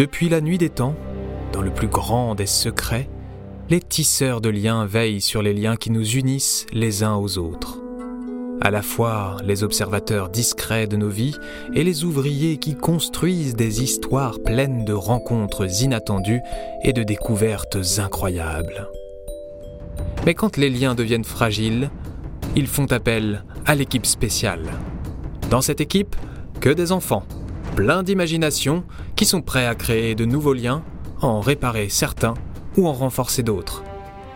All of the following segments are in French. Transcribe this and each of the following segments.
Depuis la nuit des temps, dans le plus grand des secrets, les tisseurs de liens veillent sur les liens qui nous unissent les uns aux autres. À la fois les observateurs discrets de nos vies et les ouvriers qui construisent des histoires pleines de rencontres inattendues et de découvertes incroyables. Mais quand les liens deviennent fragiles, ils font appel à l'équipe spéciale. Dans cette équipe, que des enfants, pleins d'imagination, qui sont prêts à créer de nouveaux liens, en réparer certains ou en renforcer d'autres.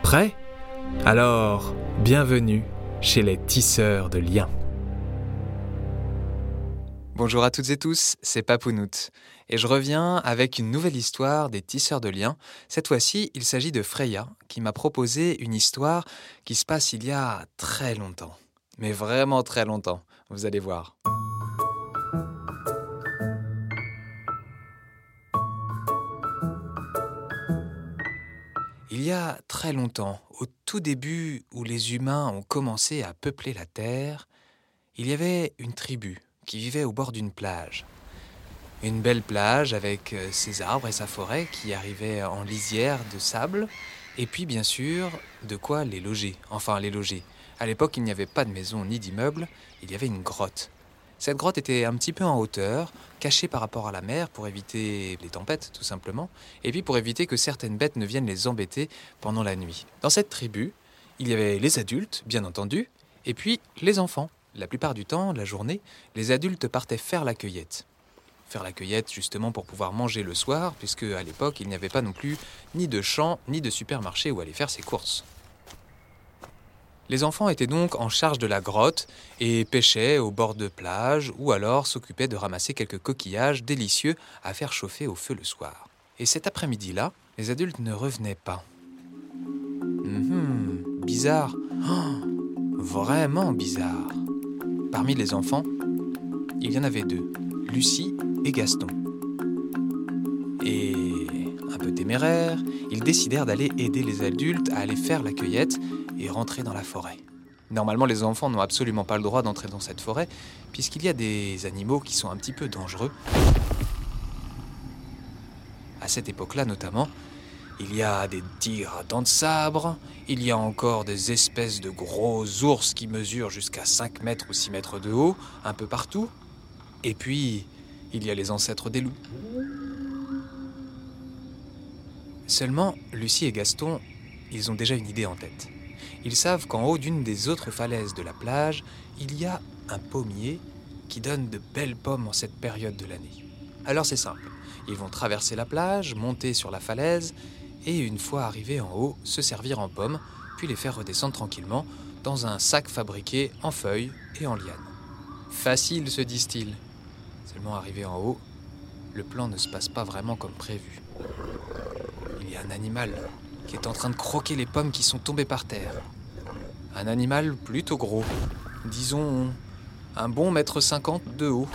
Prêts? Alors, bienvenue chez les tisseurs de liens. Bonjour à toutes et tous, c'est Papounout. Et je reviens avec une nouvelle histoire des tisseurs de liens. Cette fois-ci, il s'agit de Freya, qui m'a proposé une histoire qui se passe il y a très longtemps. Mais vraiment très longtemps, vous allez voir. Y a très longtemps, au tout début où les humains ont commencé à peupler la Terre, il y avait une tribu qui vivait au bord d'une plage. Une belle plage avec euh, ses arbres et sa forêt qui arrivaient en lisière de sable, et puis bien sûr de quoi les loger, enfin les loger. À l'époque, il n'y avait pas de maison ni d'immeuble, il y avait une grotte. Cette grotte était un petit peu en hauteur, cachée par rapport à la mer pour éviter les tempêtes tout simplement, et puis pour éviter que certaines bêtes ne viennent les embêter pendant la nuit. Dans cette tribu, il y avait les adultes, bien entendu, et puis les enfants. La plupart du temps, la journée, les adultes partaient faire la cueillette. Faire la cueillette justement pour pouvoir manger le soir, puisque à l'époque il n'y avait pas non plus ni de champ ni de supermarché où aller faire ses courses. Les enfants étaient donc en charge de la grotte et pêchaient au bord de plage ou alors s'occupaient de ramasser quelques coquillages délicieux à faire chauffer au feu le soir. Et cet après-midi-là, les adultes ne revenaient pas. Hum, bizarre. Oh, vraiment bizarre. Parmi les enfants, il y en avait deux, Lucie et Gaston. Et un peu téméraires, ils décidèrent d'aller aider les adultes à aller faire la cueillette et rentrer dans la forêt. Normalement, les enfants n'ont absolument pas le droit d'entrer dans cette forêt, puisqu'il y a des animaux qui sont un petit peu dangereux. À cette époque-là notamment, il y a des tigres à dents de sabre, il y a encore des espèces de gros ours qui mesurent jusqu'à 5 mètres ou 6 mètres de haut, un peu partout. Et puis, il y a les ancêtres des loups. Seulement, Lucie et Gaston, ils ont déjà une idée en tête. Ils savent qu'en haut d'une des autres falaises de la plage, il y a un pommier qui donne de belles pommes en cette période de l'année. Alors c'est simple, ils vont traverser la plage, monter sur la falaise, et une fois arrivés en haut, se servir en pommes, puis les faire redescendre tranquillement dans un sac fabriqué en feuilles et en lianes. Facile, se disent-ils. Seulement arrivé en haut, le plan ne se passe pas vraiment comme prévu. Il y a un animal qui est en train de croquer les pommes qui sont tombées par terre. Un animal plutôt gros, disons un bon mètre cinquante de haut.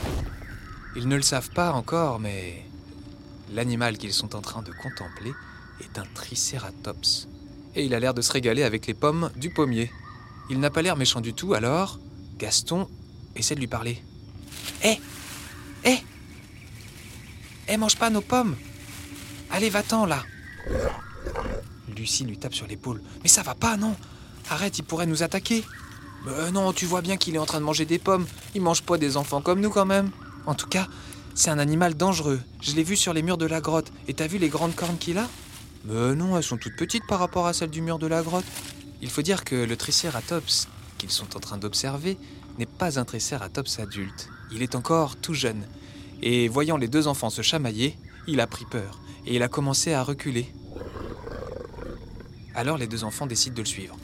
Ils ne le savent pas encore, mais l'animal qu'ils sont en train de contempler est un tricératops. Et il a l'air de se régaler avec les pommes du pommier. Il n'a pas l'air méchant du tout, alors Gaston essaie de lui parler. Hé Hé Hé, mange pas nos pommes Allez, va-t'en là Lucie lui tape sur l'épaule. Mais ça va pas, non Arrête, il pourrait nous attaquer. Mais non, tu vois bien qu'il est en train de manger des pommes. Il mange pas des enfants comme nous quand même. En tout cas, c'est un animal dangereux. Je l'ai vu sur les murs de la grotte. Et t'as vu les grandes cornes qu'il a? Mais non, elles sont toutes petites par rapport à celles du mur de la grotte. Il faut dire que le tricératops qu'ils sont en train d'observer n'est pas un tricératops adulte. Il est encore tout jeune. Et voyant les deux enfants se chamailler, il a pris peur et il a commencé à reculer. Alors les deux enfants décident de le suivre.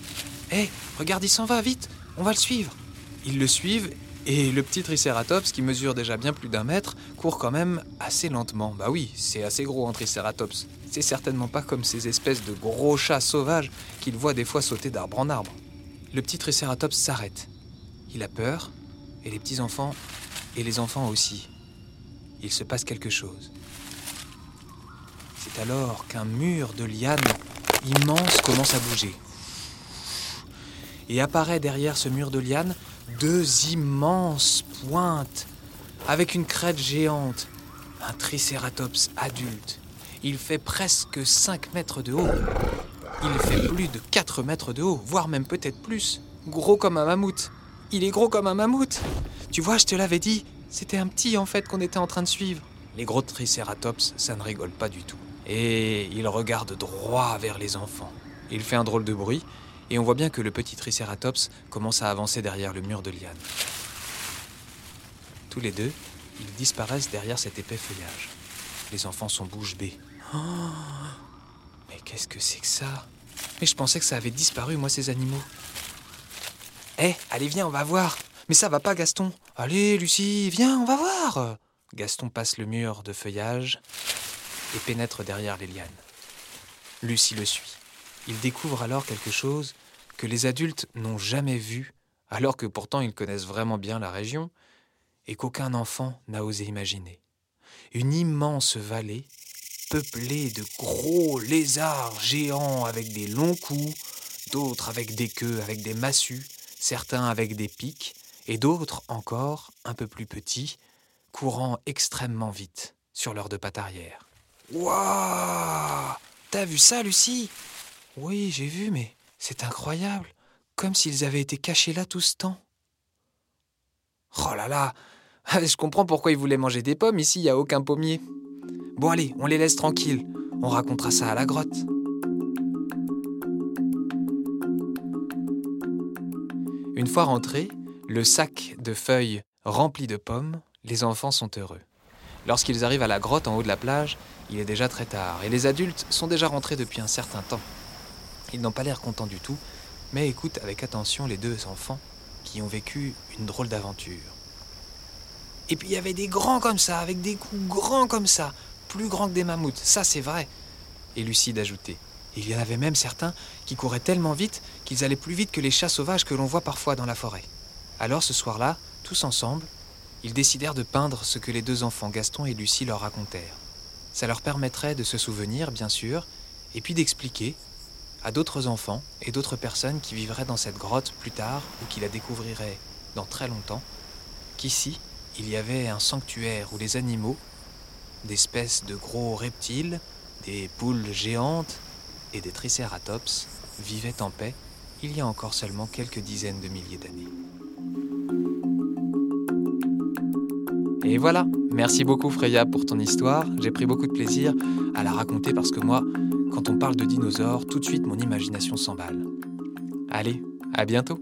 Hé, regarde, il s'en va, vite, on va le suivre. Ils le suivent et le petit tricératops, qui mesure déjà bien plus d'un mètre, court quand même assez lentement. Bah oui, c'est assez gros un tricératops. C'est certainement pas comme ces espèces de gros chats sauvages qu'il voit des fois sauter d'arbre en arbre. Le petit tricératops s'arrête. Il a peur, et les petits enfants, et les enfants aussi. Il se passe quelque chose. C'est alors qu'un mur de lianes immense commence à bouger. Et apparaît derrière ce mur de lianes deux immenses pointes avec une crête géante. un tricératops adulte. Il fait presque 5 mètres de haut. Il fait plus de 4 mètres de haut, voire même peut-être plus. Gros comme un mammouth. Il est gros comme un mammouth. Tu vois, je te l'avais dit, c'était un petit en fait qu'on était en train de suivre. Les gros tricératops, ça ne rigole pas du tout. Et il regarde droit vers les enfants. Il fait un drôle de bruit, et on voit bien que le petit tricératops commence à avancer derrière le mur de liane. Tous les deux, ils disparaissent derrière cet épais feuillage. Les enfants sont bouche bée. Oh, mais qu'est-ce que c'est que ça? Mais je pensais que ça avait disparu, moi, ces animaux. Hé, allez, viens, on va voir. Mais ça va pas, Gaston. Allez, Lucie, viens, on va voir. Gaston passe le mur de feuillage et pénètre derrière les lianes. Lucie le suit. Il découvre alors quelque chose que les adultes n'ont jamais vu, alors que pourtant ils connaissent vraiment bien la région, et qu'aucun enfant n'a osé imaginer. Une immense vallée, peuplée de gros lézards géants avec des longs coups, d'autres avec des queues, avec des massues, certains avec des pics, et d'autres encore, un peu plus petits, courant extrêmement vite sur leurs deux pattes arrière. Waouh T'as vu ça, Lucie? Oui, j'ai vu, mais c'est incroyable. Comme s'ils avaient été cachés là tout ce temps. Oh là là Je comprends pourquoi ils voulaient manger des pommes. Ici, il n'y a aucun pommier. Bon, allez, on les laisse tranquilles. On racontera ça à la grotte. Une fois rentrés, le sac de feuilles rempli de pommes, les enfants sont heureux. Lorsqu'ils arrivent à la grotte en haut de la plage, il est déjà très tard et les adultes sont déjà rentrés depuis un certain temps. Ils n'ont pas l'air contents du tout, mais écoutent avec attention les deux enfants qui ont vécu une drôle d'aventure. Et puis il y avait des grands comme ça, avec des coups grands comme ça, plus grands que des mammouths, ça c'est vrai. Et Lucie d'ajouter. Il y en avait même certains qui couraient tellement vite qu'ils allaient plus vite que les chats sauvages que l'on voit parfois dans la forêt. Alors ce soir-là, tous ensemble, ils décidèrent de peindre ce que les deux enfants Gaston et Lucie leur racontèrent. Ça leur permettrait de se souvenir, bien sûr, et puis d'expliquer à d'autres enfants et d'autres personnes qui vivraient dans cette grotte plus tard ou qui la découvriraient dans très longtemps, qu'ici, il y avait un sanctuaire où les animaux, d'espèces de gros reptiles, des poules géantes et des tricératops, vivaient en paix il y a encore seulement quelques dizaines de milliers d'années. Et voilà, merci beaucoup Freya pour ton histoire. J'ai pris beaucoup de plaisir à la raconter parce que moi, quand on parle de dinosaures, tout de suite mon imagination s'emballe. Allez, à bientôt